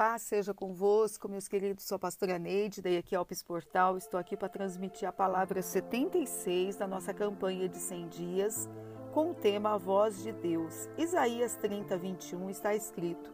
Paz seja convosco, meus queridos. Sou a pastora Neide, da Equiopes Portal. Estou aqui para transmitir a palavra 76 da nossa campanha de 100 dias, com o tema A Voz de Deus. Isaías 30, 21 está escrito: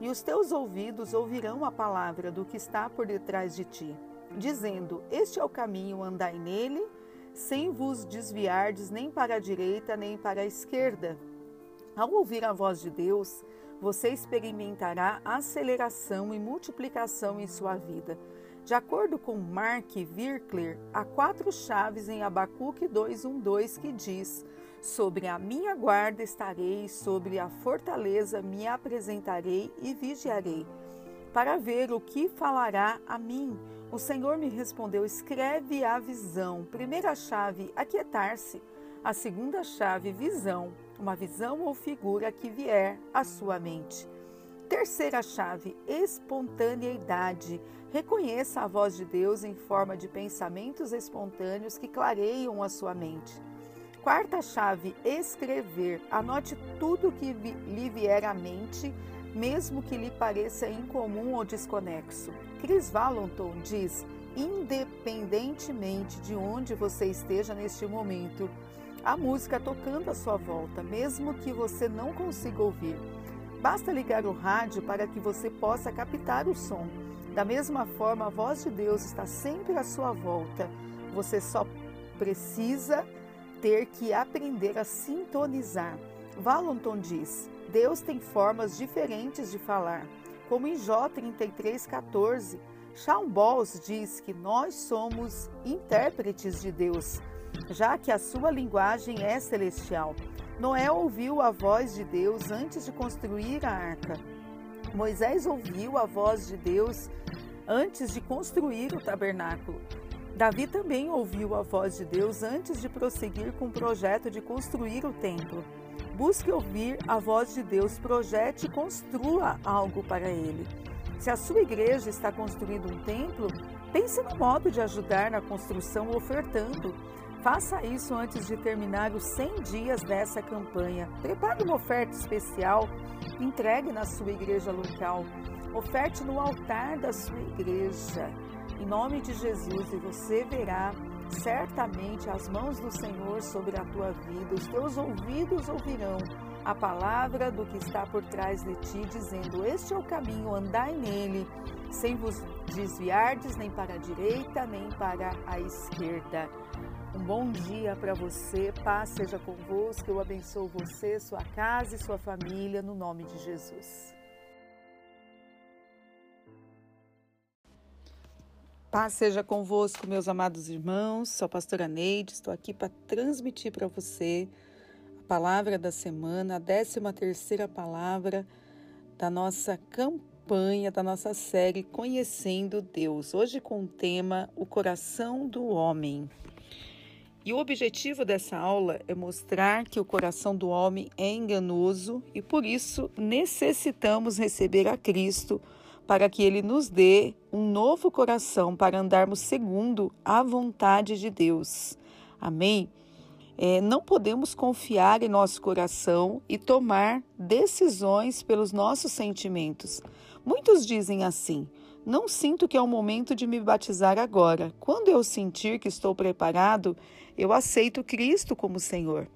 E os teus ouvidos ouvirão a palavra do que está por detrás de ti, dizendo: Este é o caminho, andai nele, sem vos desviardes nem para a direita nem para a esquerda. Ao ouvir a voz de Deus, você experimentará aceleração e multiplicação em sua vida. De acordo com Mark Virkler, há quatro chaves em Abacuque 2:12 que diz: Sobre a minha guarda estarei, sobre a fortaleza me apresentarei e vigiarei, para ver o que falará a mim. O Senhor me respondeu: Escreve a visão. Primeira chave: aquietar-se. A segunda chave: visão uma visão ou figura que vier à sua mente. Terceira chave, espontaneidade. Reconheça a voz de Deus em forma de pensamentos espontâneos que clareiam a sua mente. Quarta chave, escrever. Anote tudo que lhe vier à mente, mesmo que lhe pareça incomum ou desconexo. Chris Valentin diz: independentemente de onde você esteja neste momento, a música tocando à sua volta, mesmo que você não consiga ouvir. Basta ligar o rádio para que você possa captar o som. Da mesma forma, a voz de Deus está sempre à sua volta. Você só precisa ter que aprender a sintonizar. Valenton diz: Deus tem formas diferentes de falar. Como em Jó 33,14, Sean Bowles diz que nós somos intérpretes de Deus já que a sua linguagem é celestial. Noé ouviu a voz de Deus antes de construir a arca. Moisés ouviu a voz de Deus antes de construir o tabernáculo. Davi também ouviu a voz de Deus antes de prosseguir com o projeto de construir o templo. Busque ouvir a voz de Deus, projete e construa algo para ele. Se a sua igreja está construindo um templo, pense no modo de ajudar na construção ofertando. Faça isso antes de terminar os 100 dias dessa campanha. Prepare uma oferta especial, entregue na sua igreja local. Oferte no altar da sua igreja. Em nome de Jesus, e você verá certamente as mãos do Senhor sobre a tua vida. Os teus ouvidos ouvirão a palavra do que está por trás de ti, dizendo: Este é o caminho, andai nele, sem vos desviardes nem para a direita nem para a esquerda. Um bom dia para você, paz seja convosco, eu abençoo você, sua casa e sua família, no nome de Jesus. Paz seja convosco, meus amados irmãos. Sou a pastora Neide, estou aqui para transmitir para você a palavra da semana, a 13 terceira palavra da nossa campanha, da nossa série Conhecendo Deus. Hoje com o tema O Coração do Homem. E o objetivo dessa aula é mostrar que o coração do homem é enganoso e por isso necessitamos receber a Cristo para que ele nos dê um novo coração para andarmos segundo a vontade de Deus. Amém? É, não podemos confiar em nosso coração e tomar decisões pelos nossos sentimentos. Muitos dizem assim: não sinto que é o momento de me batizar agora. Quando eu sentir que estou preparado, eu aceito Cristo como Senhor.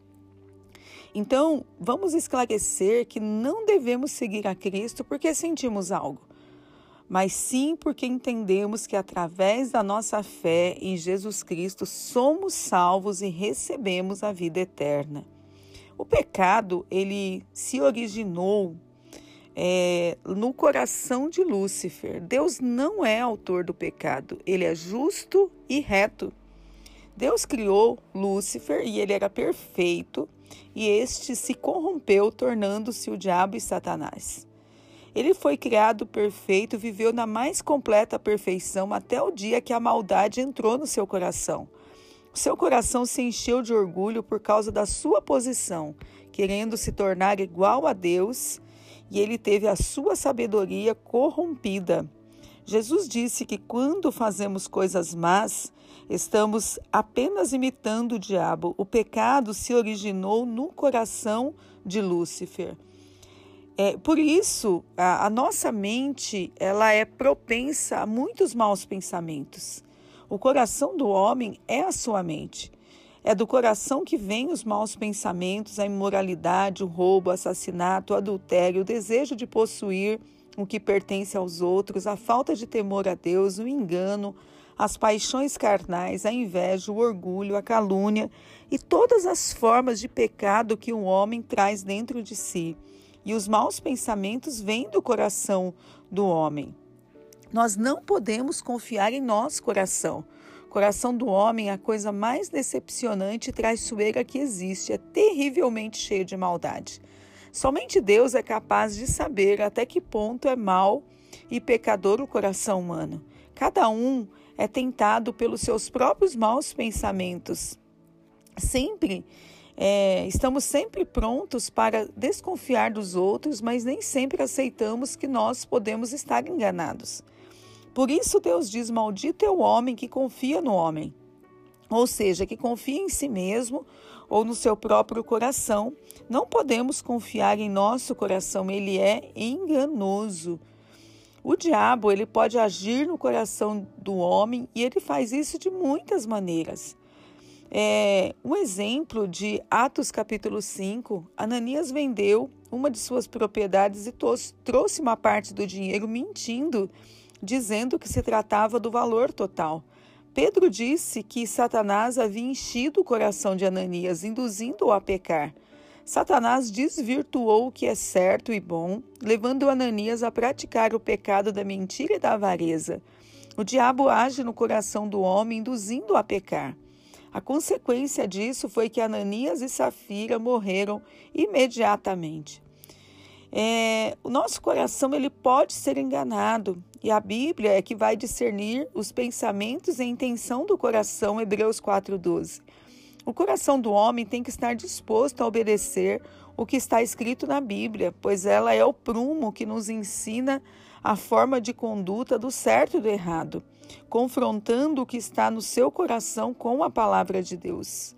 Então, vamos esclarecer que não devemos seguir a Cristo porque sentimos algo, mas sim porque entendemos que através da nossa fé em Jesus Cristo somos salvos e recebemos a vida eterna. O pecado, ele se originou é, no coração de Lúcifer. Deus não é autor do pecado, ele é justo e reto. Deus criou Lúcifer e ele era perfeito, e este se corrompeu, tornando-se o diabo e Satanás. Ele foi criado perfeito, viveu na mais completa perfeição até o dia que a maldade entrou no seu coração. O seu coração se encheu de orgulho por causa da sua posição, querendo se tornar igual a Deus, e ele teve a sua sabedoria corrompida. Jesus disse que quando fazemos coisas más, estamos apenas imitando o diabo. O pecado se originou no coração de Lúcifer. É, por isso, a, a nossa mente ela é propensa a muitos maus pensamentos. O coração do homem é a sua mente. É do coração que vêm os maus pensamentos, a imoralidade, o roubo, o assassinato, o adultério, o desejo de possuir o que pertence aos outros, a falta de temor a Deus, o engano, as paixões carnais, a inveja, o orgulho, a calúnia e todas as formas de pecado que o homem traz dentro de si. E os maus pensamentos vêm do coração do homem. Nós não podemos confiar em nosso coração coração do homem é a coisa mais decepcionante e traiçoeira que existe, é terrivelmente cheio de maldade. Somente Deus é capaz de saber até que ponto é mau e pecador o coração humano. Cada um é tentado pelos seus próprios maus pensamentos. Sempre é, estamos sempre prontos para desconfiar dos outros, mas nem sempre aceitamos que nós podemos estar enganados. Por isso Deus diz: Maldito é o homem que confia no homem, ou seja, que confia em si mesmo ou no seu próprio coração. Não podemos confiar em nosso coração, ele é enganoso. O diabo, ele pode agir no coração do homem e ele faz isso de muitas maneiras. É, um exemplo de Atos capítulo 5, Ananias vendeu uma de suas propriedades e trouxe uma parte do dinheiro mentindo dizendo que se tratava do valor total. Pedro disse que Satanás havia enchido o coração de Ananias, induzindo-o a pecar. Satanás desvirtuou o que é certo e bom, levando Ananias a praticar o pecado da mentira e da avareza. O diabo age no coração do homem, induzindo-o a pecar. A consequência disso foi que Ananias e Safira morreram imediatamente. É, o nosso coração ele pode ser enganado e a Bíblia é que vai discernir os pensamentos e a intenção do coração, Hebreus 4:12. O coração do homem tem que estar disposto a obedecer o que está escrito na Bíblia, pois ela é o prumo que nos ensina a forma de conduta do certo e do errado, confrontando o que está no seu coração com a palavra de Deus.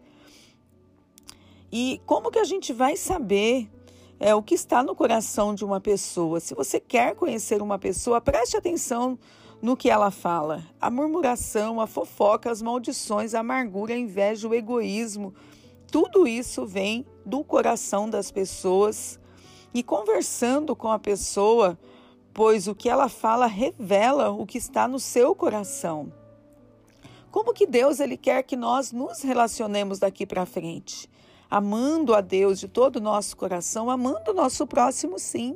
E como que a gente vai saber é o que está no coração de uma pessoa. Se você quer conhecer uma pessoa, preste atenção no que ela fala. A murmuração, a fofoca, as maldições, a amargura, a inveja, o egoísmo, tudo isso vem do coração das pessoas. E conversando com a pessoa, pois o que ela fala revela o que está no seu coração. Como que Deus ele quer que nós nos relacionemos daqui para frente? amando a Deus de todo o nosso coração, amando o nosso próximo, sim,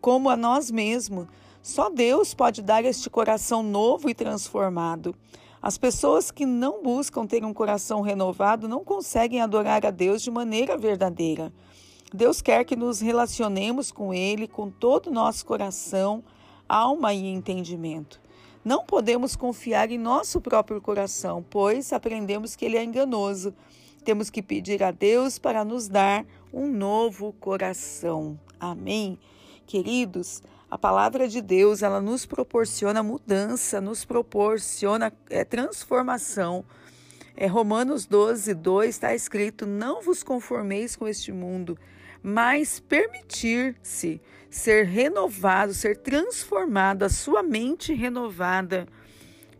como a nós mesmos. Só Deus pode dar este coração novo e transformado. As pessoas que não buscam ter um coração renovado não conseguem adorar a Deus de maneira verdadeira. Deus quer que nos relacionemos com Ele com todo o nosso coração, alma e entendimento. Não podemos confiar em nosso próprio coração, pois aprendemos que ele é enganoso temos que pedir a Deus para nos dar um novo coração. Amém. Queridos, a palavra de Deus, ela nos proporciona mudança, nos proporciona é, transformação. É, Romanos 12, 2 está escrito: Não vos conformeis com este mundo, mas permitir-se ser renovado, ser transformado, a sua mente renovada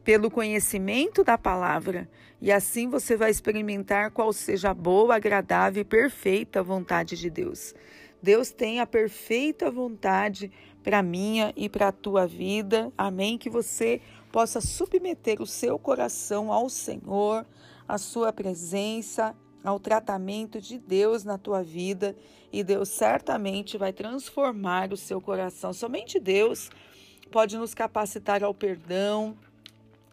pelo conhecimento da palavra, e assim você vai experimentar qual seja a boa, agradável e perfeita vontade de Deus. Deus tem a perfeita vontade para minha e para a tua vida. Amém. Que você possa submeter o seu coração ao Senhor, à sua presença, ao tratamento de Deus na tua vida, e Deus certamente vai transformar o seu coração. Somente Deus pode nos capacitar ao perdão,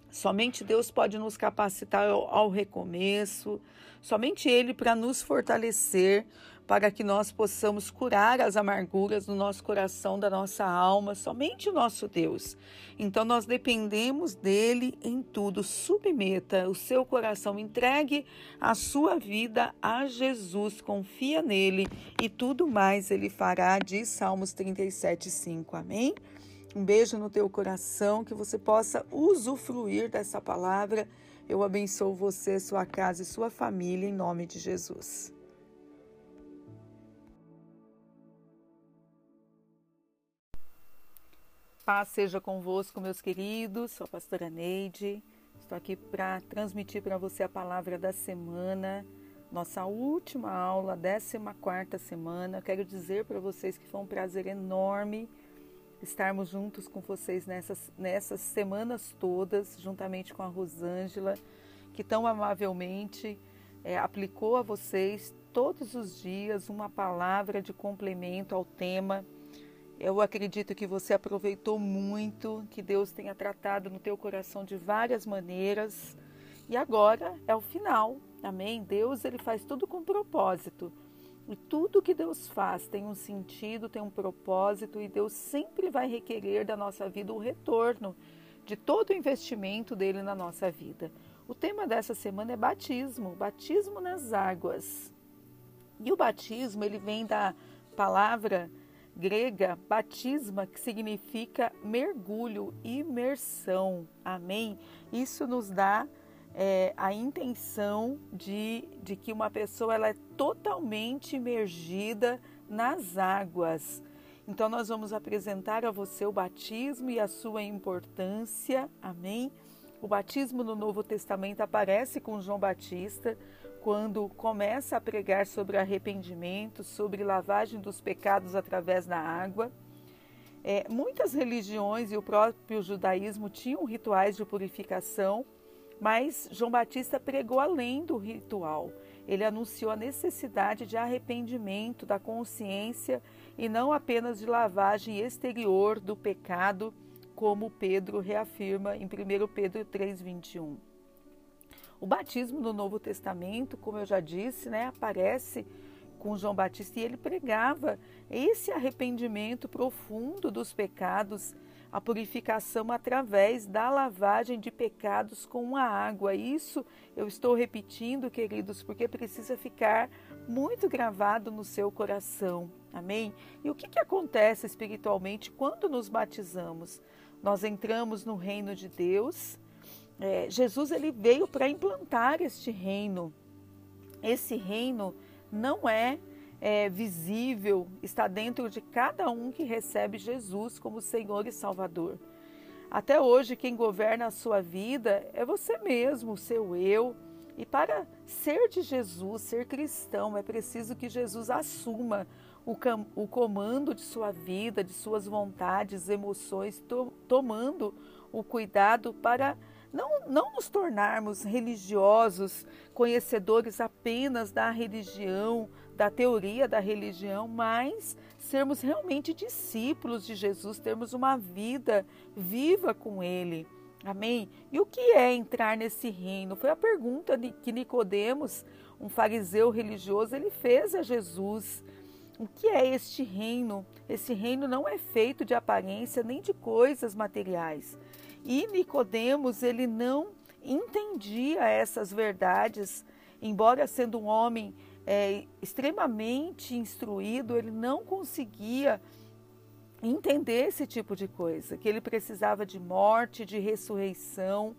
Somente Deus pode nos capacitar ao, ao recomeço, somente Ele para nos fortalecer, para que nós possamos curar as amarguras do nosso coração, da nossa alma, somente o nosso Deus. Então nós dependemos dele em tudo. Submeta o seu coração, entregue a sua vida a Jesus, confia nele e tudo mais ele fará, diz Salmos 37, 5. Amém? Um beijo no teu coração, que você possa usufruir dessa palavra. Eu abençoo você, sua casa e sua família, em nome de Jesus. Paz seja convosco, meus queridos. Sou a pastora Neide. Estou aqui para transmitir para você a palavra da semana, nossa última aula, 14 semana. Quero dizer para vocês que foi um prazer enorme estarmos juntos com vocês nessas, nessas semanas todas, juntamente com a Rosângela, que tão amavelmente é, aplicou a vocês todos os dias uma palavra de complemento ao tema eu acredito que você aproveitou muito, que Deus tenha tratado no teu coração de várias maneiras. E agora é o final. Amém? Deus, ele faz tudo com propósito. E tudo que Deus faz tem um sentido, tem um propósito e Deus sempre vai requerer da nossa vida o retorno de todo o investimento dele na nossa vida. O tema dessa semana é batismo, batismo nas águas. E o batismo, ele vem da palavra grega batisma, que significa mergulho, imersão. Amém? Isso nos dá é, a intenção de, de que uma pessoa ela é totalmente imergida nas águas. Então, nós vamos apresentar a você o batismo e a sua importância. Amém? O batismo no Novo Testamento aparece com João Batista quando começa a pregar sobre arrependimento, sobre lavagem dos pecados através da água. É, muitas religiões e o próprio judaísmo tinham rituais de purificação, mas João Batista pregou além do ritual. Ele anunciou a necessidade de arrependimento da consciência e não apenas de lavagem exterior do pecado, como Pedro reafirma em 1 Pedro 3,21. O batismo no Novo Testamento, como eu já disse, né, aparece com João Batista e ele pregava esse arrependimento profundo dos pecados, a purificação através da lavagem de pecados com a água. Isso eu estou repetindo, queridos, porque precisa ficar muito gravado no seu coração. Amém? E o que, que acontece espiritualmente quando nos batizamos? Nós entramos no reino de Deus é, Jesus ele veio para implantar este reino. Esse reino não é, é visível, está dentro de cada um que recebe Jesus como Senhor e Salvador. Até hoje, quem governa a sua vida é você mesmo, o seu eu. E para ser de Jesus, ser cristão, é preciso que Jesus assuma o, comando de sua vida, de suas vontades, emoções, to tomando o cuidado para não, não nos tornarmos religiosos, conhecedores apenas da religião, da teoria da religião, mas sermos realmente discípulos de Jesus, termos uma vida viva com Ele. Amém? E o que é entrar nesse reino? Foi a pergunta que Nicodemos, um fariseu religioso, ele fez a Jesus. O que é este reino? Esse reino não é feito de aparência nem de coisas materiais. E Nicodemos, ele não entendia essas verdades, embora sendo um homem é, extremamente instruído, ele não conseguia entender esse tipo de coisa, que ele precisava de morte, de ressurreição,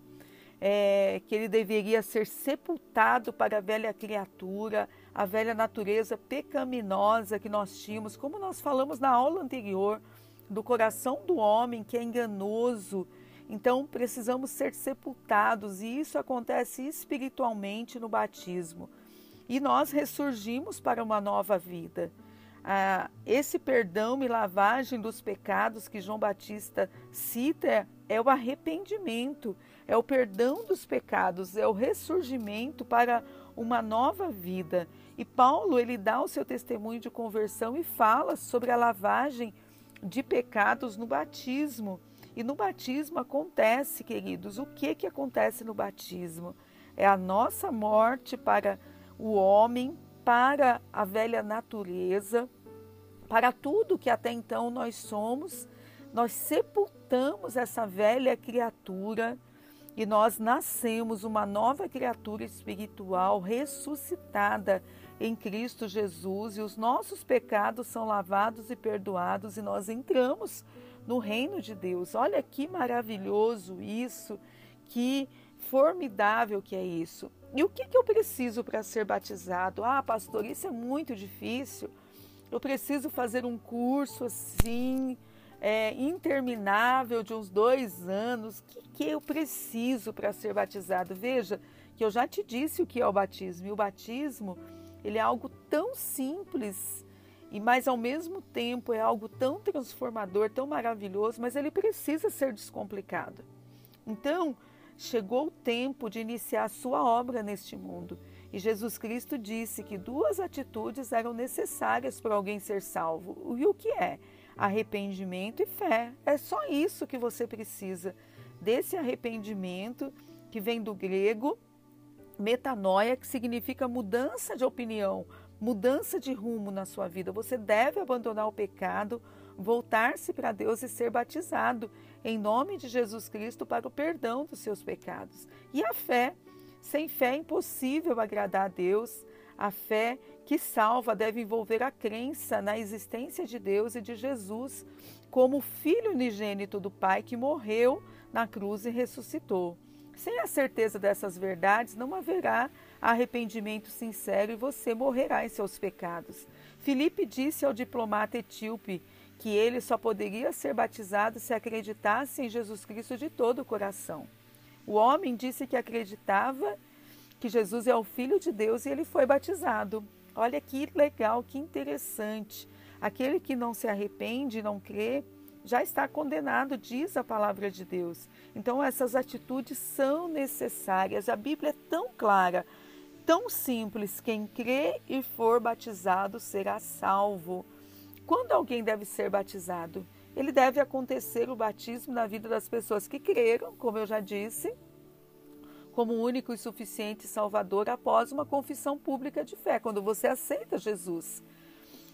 é, que ele deveria ser sepultado para a velha criatura, a velha natureza pecaminosa que nós tínhamos, como nós falamos na aula anterior, do coração do homem que é enganoso, então precisamos ser sepultados e isso acontece espiritualmente no batismo. E nós ressurgimos para uma nova vida. Ah, esse perdão e lavagem dos pecados que João Batista cita é o arrependimento, é o perdão dos pecados, é o ressurgimento para uma nova vida. E Paulo ele dá o seu testemunho de conversão e fala sobre a lavagem de pecados no batismo. E no batismo acontece, queridos, o que que acontece no batismo? É a nossa morte para o homem, para a velha natureza, para tudo que até então nós somos. Nós sepultamos essa velha criatura e nós nascemos uma nova criatura espiritual ressuscitada em Cristo Jesus e os nossos pecados são lavados e perdoados e nós entramos no reino de Deus. Olha que maravilhoso isso, que formidável que é isso. E o que, que eu preciso para ser batizado? Ah, pastor, isso é muito difícil. Eu preciso fazer um curso assim, é, interminável de uns dois anos. O que, que eu preciso para ser batizado? Veja que eu já te disse o que é o batismo. E o batismo ele é algo tão simples e mas ao mesmo tempo é algo tão transformador, tão maravilhoso, mas ele precisa ser descomplicado. Então, chegou o tempo de iniciar a sua obra neste mundo. E Jesus Cristo disse que duas atitudes eram necessárias para alguém ser salvo. E o que é? Arrependimento e fé. É só isso que você precisa. Desse arrependimento que vem do grego metanoia, que significa mudança de opinião, mudança de rumo na sua vida. Você deve abandonar o pecado, voltar-se para Deus e ser batizado em nome de Jesus Cristo para o perdão dos seus pecados. E a fé, sem fé é impossível agradar a Deus. A fé que salva deve envolver a crença na existência de Deus e de Jesus como filho unigênito do Pai que morreu na cruz e ressuscitou. Sem a certeza dessas verdades, não haverá arrependimento sincero e você morrerá em seus pecados. Filipe disse ao diplomata etíope que ele só poderia ser batizado se acreditasse em Jesus Cristo de todo o coração. O homem disse que acreditava que Jesus é o Filho de Deus e ele foi batizado. Olha que legal, que interessante. Aquele que não se arrepende, não crê, já está condenado, diz a palavra de Deus. Então, essas atitudes são necessárias. A Bíblia é tão clara tão simples: quem crê e for batizado será salvo. Quando alguém deve ser batizado? Ele deve acontecer o batismo na vida das pessoas que creram, como eu já disse, como único e suficiente Salvador após uma confissão pública de fé, quando você aceita Jesus.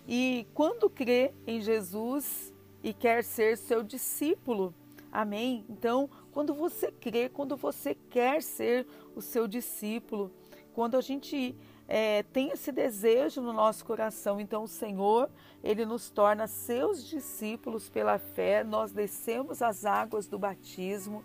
E quando crê em Jesus e quer ser seu discípulo, amém? Então, quando você crê, quando você quer ser o seu discípulo, quando a gente é, tem esse desejo no nosso coração, então o Senhor, Ele nos torna seus discípulos pela fé, nós descemos as águas do batismo,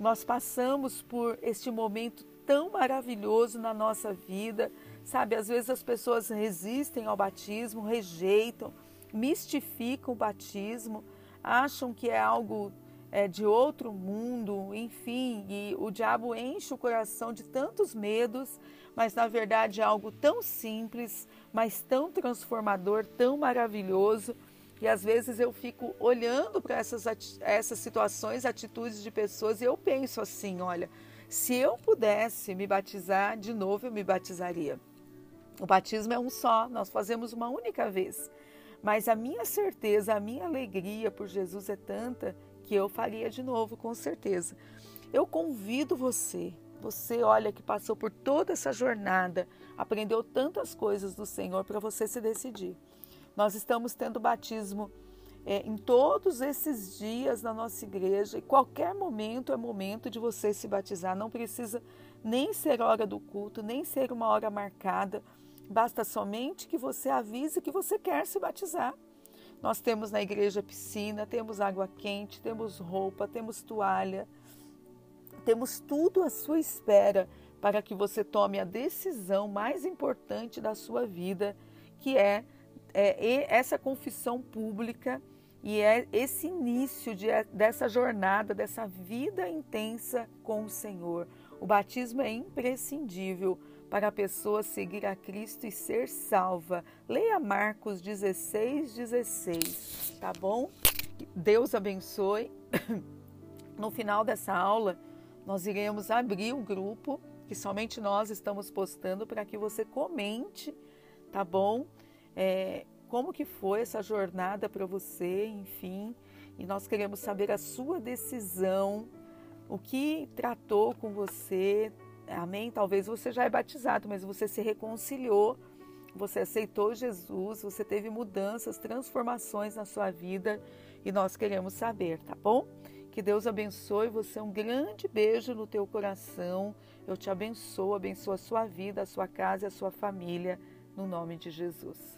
nós passamos por este momento tão maravilhoso na nossa vida, sabe? Às vezes as pessoas resistem ao batismo, rejeitam, mistificam o batismo, acham que é algo é, de outro mundo, enfim, e o diabo enche o coração de tantos medos, mas na verdade é algo tão simples, mas tão transformador, tão maravilhoso. E às vezes eu fico olhando para essas, essas situações, atitudes de pessoas, e eu penso assim: olha, se eu pudesse me batizar de novo, eu me batizaria. O batismo é um só, nós fazemos uma única vez. Mas a minha certeza, a minha alegria por Jesus é tanta que eu faria de novo, com certeza. Eu convido você, você olha que passou por toda essa jornada, aprendeu tantas coisas do Senhor para você se decidir. Nós estamos tendo batismo é, em todos esses dias na nossa igreja e qualquer momento é momento de você se batizar. Não precisa nem ser hora do culto, nem ser uma hora marcada. Basta somente que você avise que você quer se batizar. Nós temos na igreja piscina, temos água quente, temos roupa, temos toalha, temos tudo à sua espera para que você tome a decisão mais importante da sua vida, que é, é essa confissão pública e é esse início de, dessa jornada, dessa vida intensa com o Senhor. O batismo é imprescindível para a pessoa seguir a Cristo e ser salva. Leia Marcos 16, 16, tá bom? Deus abençoe. No final dessa aula, nós iremos abrir o um grupo que somente nós estamos postando para que você comente, tá bom? É, como que foi essa jornada para você, enfim. E nós queremos saber a sua decisão, o que tratou com você, Amém? Talvez você já é batizado, mas você se reconciliou, você aceitou Jesus, você teve mudanças, transformações na sua vida e nós queremos saber, tá bom? Que Deus abençoe você, um grande beijo no teu coração. Eu te abençoo, abençoo a sua vida, a sua casa e a sua família, no nome de Jesus.